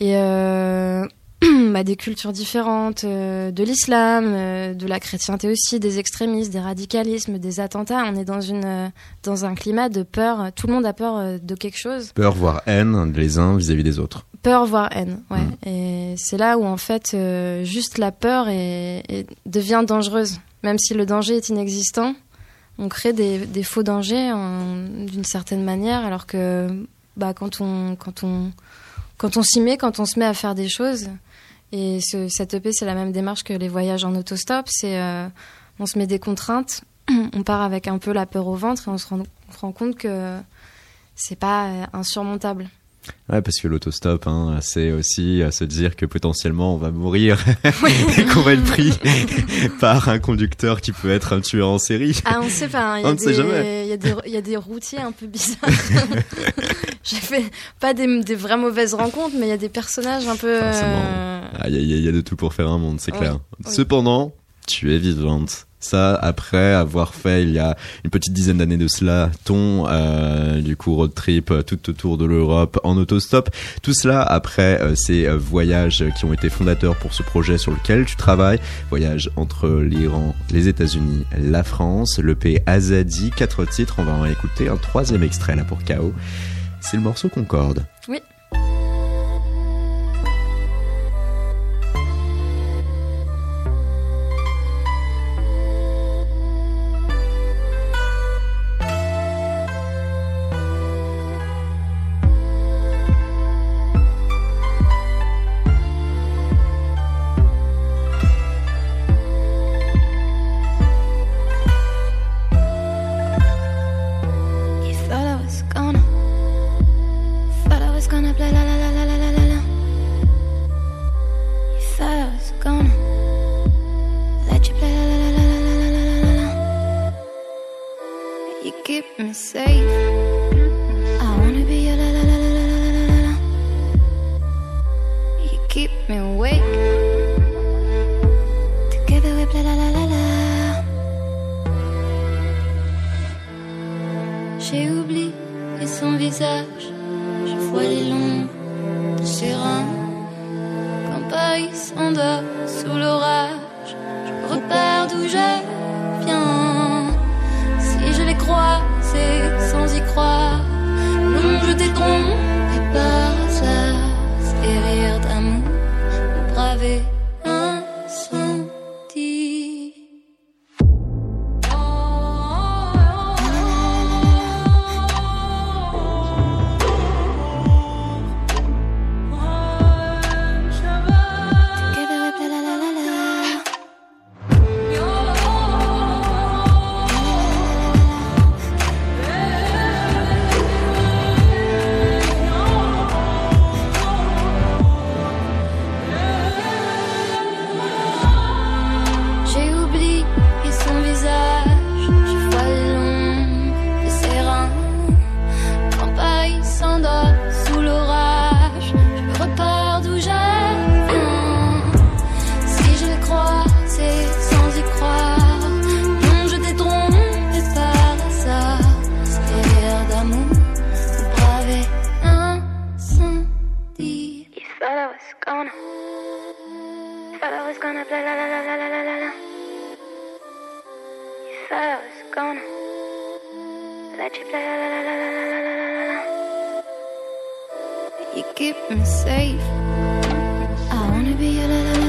et euh, bah, des cultures différentes, euh, de l'islam, euh, de la chrétienté aussi, des extrémismes, des radicalismes, des attentats. On est dans une euh, dans un climat de peur. Tout le monde a peur de quelque chose. Peur, voire haine les uns vis-à-vis des autres. Peur voire haine, ouais. Mm. Et c'est là où en fait juste la peur est, est- devient dangereuse, même si le danger est inexistant. On crée des, des faux dangers d'une certaine manière, alors que bah, quand on quand on quand on s'y met, quand on se met à faire des choses, et ce, cette EP c'est la même démarche que les voyages en autostop, c'est euh, on se met des contraintes, on part avec un peu la peur au ventre et on se rend, on se rend compte que c'est pas euh, insurmontable. Ouais, parce que l'autostop, hein, c'est aussi euh, se dire que potentiellement on va mourir et qu'on va être pris par un conducteur qui peut être un tueur en série. Ah, on sait pas. hein. Y, On ne sait jamais. il y, a des- il y a des routiers un peu bizarres. J'ai fait pas des, des vraies mauvaises rencontres, mais il y a des personnages un peu. Euh, Ah, Il y, a- il y a de tout pour faire un monde, c'est Oui, clair. oui. Cependant, tu es vivante. Ça, après avoir fait il y a une petite dizaine d'années de cela, ton euh, du coup road trip euh, tout autour de l'Europe en autostop, tout cela après euh, ces euh, voyages qui ont été fondateurs pour ce projet sur lequel tu travailles, voyage entre l'Iran, les États-Unis, la France, le P Azadi, quatre titres. On va en écouter un troisième extrait là pour KO. C'est le morceau Concorde. Oui. La la la la la la la. You thought I was gonna let you play la la la la la la la la. You keep me safe. I wanna be your la la la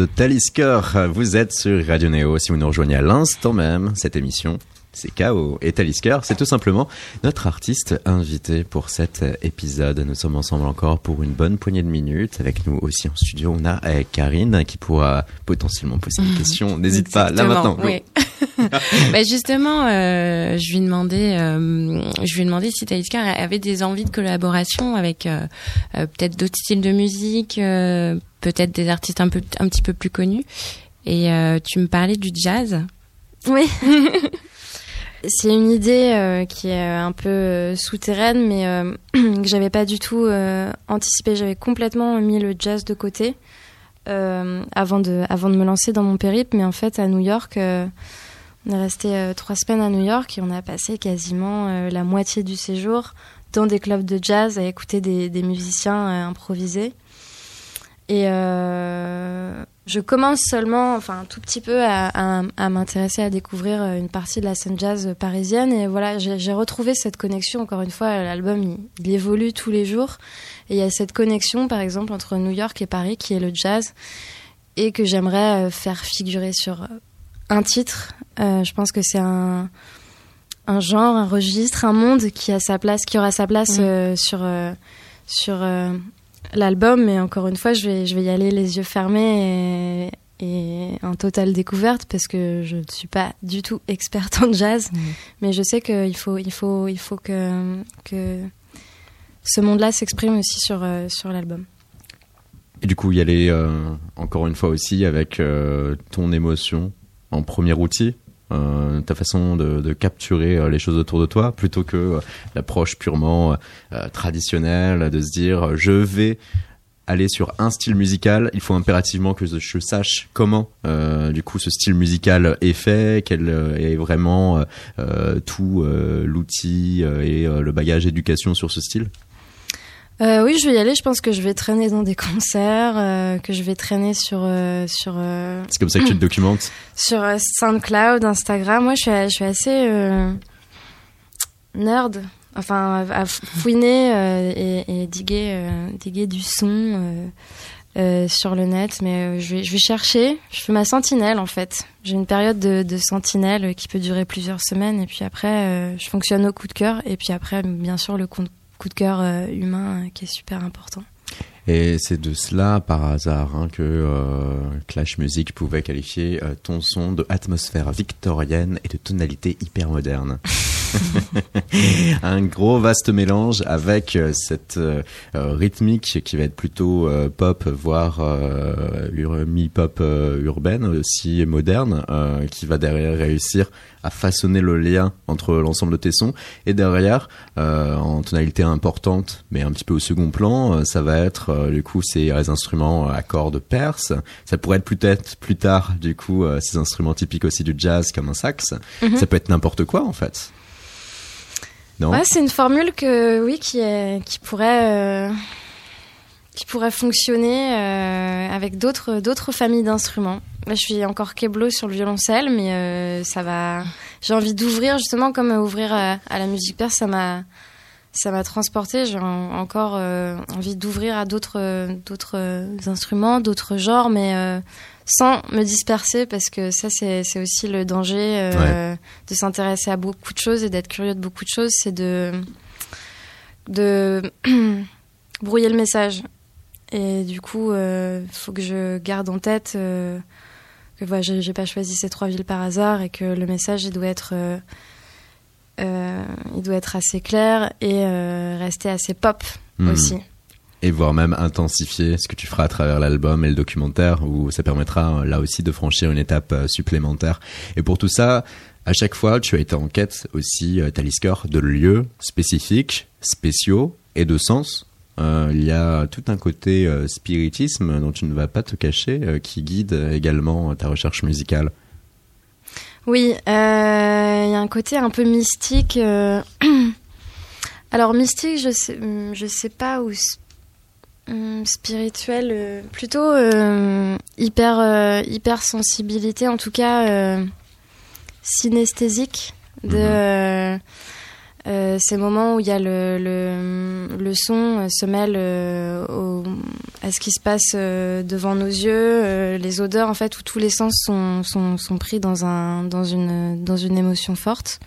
de Talisker. Vous êtes sur Radio Néo. Si vous nous rejoignez à l'instant même, cette émission, c'est KO. Et Talisker, c'est tout simplement notre artiste invité pour cet épisode. Nous sommes ensemble encore pour une bonne poignée de minutes. Avec nous aussi en studio, on a eh, Karine qui pourra potentiellement poser des questions. N'hésite pas, là maintenant. Oui. bah justement, euh, je lui demandais, euh, je lui demandais si Talisker avait des envies de collaboration avec euh, euh peut-être d'autres styles de musique, peut-être des artistes un peu, un petit peu plus connus. Et tu me parlais du jazz. Oui. C'est une idée euh, qui est un peu euh, souterraine, mais euh, que j'avais pas du tout anticipé. J'avais complètement mis le jazz de côté avant de avant de me lancer dans mon périple. Mais en fait, à New York, on est resté trois semaines à New York et on a passé quasiment la moitié du séjour dans des clubs de jazz à écouter des, musiciens improviser. Et je commence seulement, enfin un tout petit peu, à, m'intéresser à découvrir une partie de la scène jazz parisienne. Et voilà, j'ai retrouvé cette connexion. Encore une fois, l'album il, évolue tous les jours. Et il y a cette connexion, par exemple, entre New York et Paris, qui est le jazz, et que j'aimerais faire figurer sur un titre. Euh, je pense que c'est un un genre, un registre, un monde qui a sa place, qui aura sa place mmh. euh, sur euh, sur l'album, mais encore une fois, je vais, je vais y aller les yeux fermés et, et en totale découverte parce que je ne suis pas du tout experte en jazz, mmh. mais je sais qu'il faut, il faut, il faut que, que ce monde-là s'exprime aussi sur, euh, sur l'album. Et du coup, y aller euh, encore une fois aussi avec euh, ton émotion en premier outil euh, ta façon de, de, capturer euh, les choses autour de toi, plutôt que euh, l'approche purement euh, traditionnelle de se dire je vais aller sur un style musical, il faut impérativement que je sache comment du coup ce style musical est fait, quel est vraiment tout l'outil et le bagage éducation sur ce style. Euh, oui, je vais y aller. Je pense que je vais traîner dans des concerts, euh, que je vais traîner sur euh, sur. C'est comme ça que tu te documentes. Sur SoundCloud, Instagram. Moi, je suis, je suis assez nerd. Enfin, à fouiner et, et, diguer, diguer du son. sur le net, mais je vais, je vais chercher. Je fais ma sentinelle en fait. J'ai une période de, de, sentinelle qui peut durer plusieurs semaines, et puis après, je fonctionne au coup de cœur, et puis après, bien sûr, le compte coup de cœur euh, humain euh, qui est super important. Et c'est de cela, par hasard, hein, que euh, Clash Music pouvait qualifier euh, ton son de atmosphère victorienne et de tonalité hyper moderne. un gros vaste mélange avec euh, cette euh, rythmique qui va être plutôt euh, pop, voire mi-pop urbaine, aussi moderne, qui va derrière réussir à façonner le lien entre l'ensemble de tes sons. Et derrière, en tonalité importante, mais un petit peu au second plan, ça va être du coup ces instruments à cordes perses. Ça pourrait être peut-être plus tard, du coup, ces instruments typiques aussi du jazz comme un sax. Mm -hmm. Ça peut être n'importe quoi en fait. Ouais, c'est une formule que oui qui qui pourrait euh, qui pourrait fonctionner euh, avec d'autres d'autres familles d'instruments. Là, je suis encore keblo sur le violoncelle, mais euh, ça va. J'ai envie d'ouvrir justement comme ouvrir à, la musique perse, ça m'a ça m'a transporté. J'ai encore envie d'ouvrir à d'autres d'autres instruments, d'autres genres, mais sans me disperser parce que ça c'est aussi le danger euh, ouais. de s'intéresser à beaucoup de choses et d'être curieux de beaucoup de choses, c'est de de brouiller le message. Et du coup, il euh, faut que je garde en tête euh, que voilà, j'ai pas choisi ces trois villes par hasard et que le message il doit être il doit être assez clair et rester assez pop mmh. aussi. Et voire même intensifier ce que tu feras à travers l'album et le documentaire, où ça permettra là aussi de franchir une étape supplémentaire. Et pour tout ça, à chaque fois, tu as été en quête aussi, euh, Talisker, de lieux spécifiques, spéciaux et de sens. Euh, il y a tout un côté euh, spiritisme dont tu ne vas pas te cacher, euh, qui guide également ta recherche musicale. Oui, il euh, y a un côté un peu mystique. Euh... Alors mystique, je sais, je sais pas où spirituel, euh, plutôt euh, hyper hyper sensibilité, en tout cas synesthésique de mmh. ces moments où il y a le, le, le son se mêle au, à ce qui se passe euh, devant nos yeux, euh, les odeurs en fait où tous les sens sont, sont, sont, pris dans un dans une dans une émotion forte.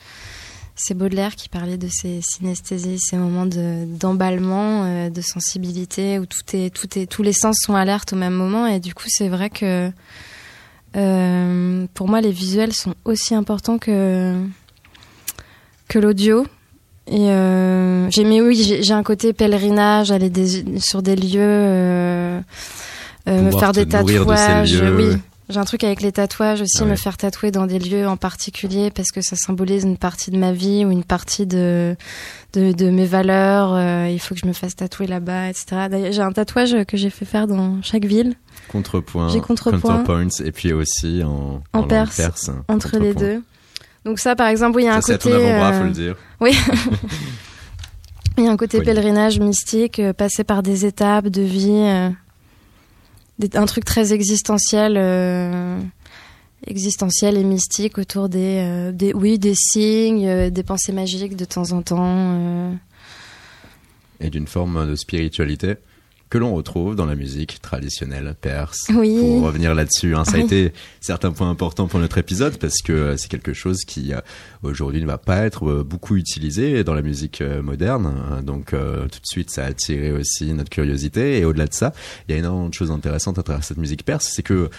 C'est Baudelaire qui parlait de ces synesthésies, ces moments de d'emballement, euh, de sensibilité où tout est tout est tous les sens sont alertes au même moment. Et du coup c'est vrai que pour moi les visuels sont aussi importants que que l'audio. Et euh, oui, j'ai un côté pèlerinage, aller des, sur des lieux, euh, euh, me faire des tatouages. oui, j'ai un truc avec les tatouages aussi, ah me faire tatouer dans des lieux en particulier parce que ça symbolise une partie de ma vie ou une partie de de, de mes valeurs. Euh, il faut que je me fasse tatouer là-bas, etc. J'ai un tatouage que j'ai fait faire dans chaque ville. Contrepoint, j'ai contrepoint, et puis aussi en, en, en perse, perse, entre les deux. Donc ça, par exemple, oui, il y a un côté. C'est à ton faut le dire. Oui. il y a un côté pèlerinage mystique, euh, passer par des étapes de vie, euh, un truc très existentiel, euh, existentiel et mystique autour des, des, oui, des signes, des pensées magiques de temps en temps. Et d'une forme de spiritualité que l'on retrouve dans la musique traditionnelle perse. Oui. Pour revenir là-dessus, hein, ça a été certains points importants pour notre épisode parce que euh, c'est quelque chose qui euh, aujourd'hui ne va pas être euh, beaucoup utilisé dans la musique moderne. Hein. Donc tout de suite, ça a attiré aussi notre curiosité. Et au-delà de ça, il y a énormément de choses intéressantes à travers cette musique perse. C'est que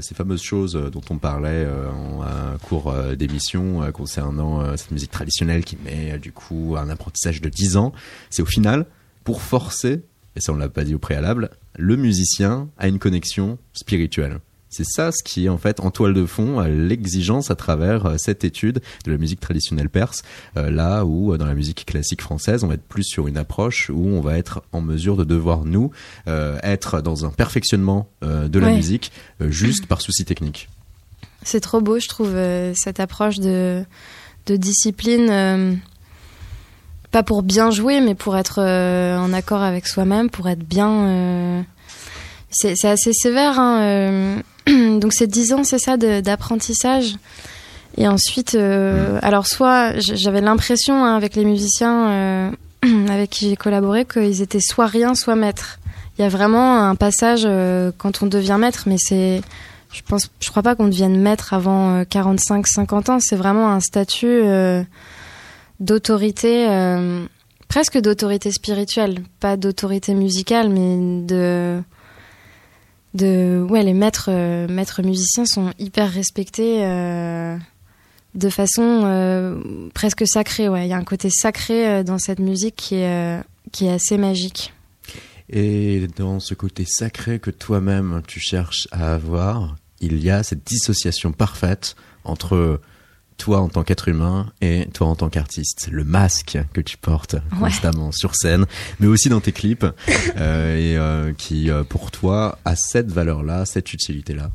ces fameuses choses dont on parlait en cours d'émission concernant cette musique traditionnelle qui met du coup un apprentissage de 10 ans, c'est au final pour forcer et ça on l'a pas dit au préalable, le musicien a une connexion spirituelle. C'est ça ce qui est en fait en toile de fond l'exigence à travers euh, cette étude de la musique traditionnelle perse, euh, là où euh, dans la musique classique française on va être plus sur une approche où on va être en mesure de devoir nous être dans un perfectionnement de la musique juste par souci technique. C'est trop beau je trouve cette approche de, de discipline pas pour bien jouer, mais pour être euh, en accord avec soi-même, pour être bien. Euh, c'est assez sévère. Hein, euh, donc c'est 10 ans, c'est ça, d'apprentissage. Et ensuite, alors soit j'avais l'impression hein, avec les musiciens avec qui j'ai collaboré qu'ils étaient soit rien, soit maître. Il y a vraiment un passage quand on devient maître, mais c'est, je pense, je crois pas qu'on devienne maître avant 45-50 ans. C'est vraiment un statut d'autorité, euh, presque d'autorité spirituelle, pas d'autorité musicale, mais de de ouais les maîtres euh, musiciens sont hyper respectés euh, de façon presque sacrée ouais. Il y a un côté sacré dans cette musique qui est qui est assez magique. Et dans ce côté sacré que toi-même tu cherches à avoir il y a cette dissociation parfaite entre toi en tant qu'être humain et toi en tant qu'artiste, le masque que tu portes constamment sur scène, mais aussi dans tes clips, euh, et euh, qui euh, pour toi a cette valeur-là, cette utilité-là.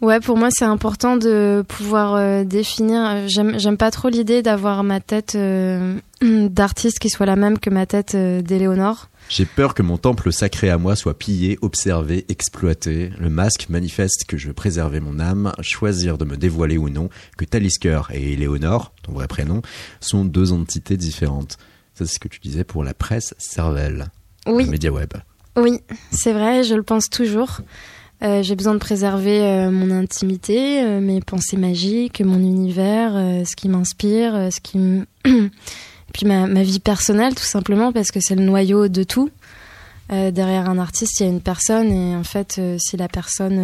Ouais, pour moi c'est important de pouvoir définir. J'aime pas trop l'idée d'avoir ma tête d'artiste qui soit la même que ma tête d'Éléonore. J'ai peur que mon temple sacré à moi soit pillé, observé, exploité. Le masque manifeste que je veux préserver mon âme, choisir de me dévoiler ou non, que Talisker et Éléonore, ton vrai prénom, sont deux entités différentes. Ça, c'est ce que tu disais pour la presse Cervelle, oui. le média web. Oui, c'est vrai, je le pense toujours. Euh, j'ai besoin de préserver euh, mon intimité, euh, mes pensées magiques, mon univers, ce qui m'inspire, ce qui me... puis ma, vie personnelle tout simplement parce que c'est le noyau de tout. Euh, derrière un artiste, il y a une personne et en fait, euh, si la personne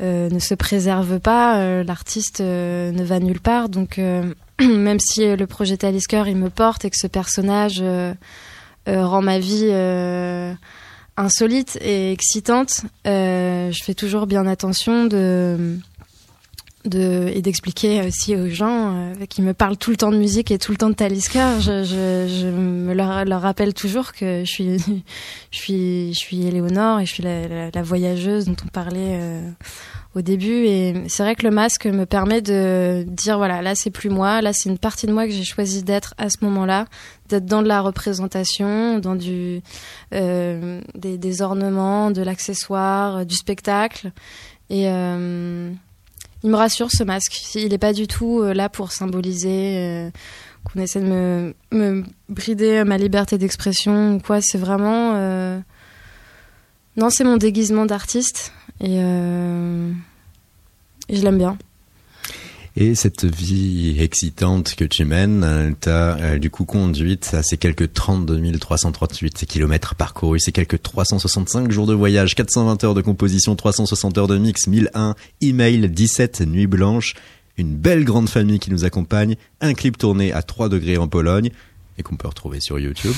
euh ne se préserve pas, l'artiste ne va nulle part. Donc, même si le projet Talisker il me porte et que ce personnage rend ma vie insolite et excitante, je fais toujours bien attention de et d'expliquer aussi aux gens euh, qui me parlent tout le temps de musique et tout le temps de Talisker, je, me leur, rappelle toujours que je suis, je suis, je suis Éléonore et je suis la, voyageuse dont on parlait euh, au début. Et c'est vrai que le masque me permet de dire voilà, là c'est plus moi, là c'est une partie de moi que j'ai choisi d'être à ce moment-là, d'être dans de la représentation, dans du euh, des, des, ornements, de l'accessoire, du spectacle. Et euh, il me rassure ce masque. Il n'est pas du tout euh, là pour symboliser euh, qu'on essaie de me, me brider ma liberté d'expression ou quoi. C'est vraiment. euh, Non, c'est mon déguisement d'artiste et, et je l'aime bien. Et cette vie excitante que tu mènes t'a euh, du coup conduite à ces quelques 32 338 kilomètres parcourus, ces quelques 365 jours de voyage, 420 heures de composition, 360 heures de mix, 1001 emails, 17 nuits blanches, une belle grande famille qui nous accompagne, un clip tourné à 3 degrés en Pologne et qu'on peut retrouver sur YouTube.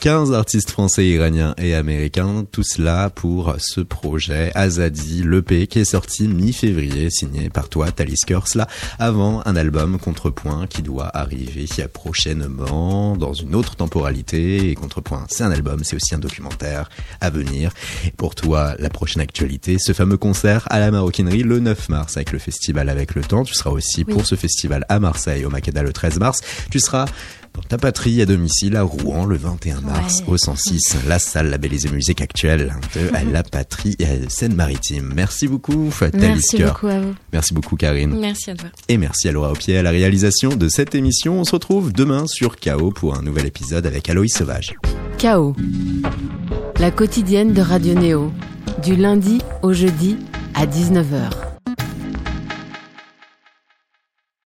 15 artistes français, iraniens et américains, tout cela pour ce projet Azadi, l'EP qui est sorti mi-février, signé par toi, Thalys Kursla, avant un album Contrepoint qui doit arriver prochainement dans une autre temporalité. Et Contrepoint, c'est un album, c'est aussi un documentaire à venir. Et pour toi, la prochaine actualité, ce fameux concert à la maroquinerie le 9 mars avec le festival Avec le Temps. Tu seras aussi Oui. pour ce festival à Marseille, au Makeda le 13 mars. Tu seras dans ta patrie à domicile à Rouen le 21 mars Ouais. au 106, la salle labellisée musique actuelle de la patrie Seine-Maritime. Merci beaucoup, Thalys Merci beaucoup à vous. Merci beaucoup, Karine. Merci à toi. Et merci à Laura Aupier à la réalisation de cette émission. On se retrouve demain sur KO pour un nouvel épisode avec Aloïs Sauvage. Chaos. La quotidienne de Radio Néo. Du lundi au jeudi à 19h.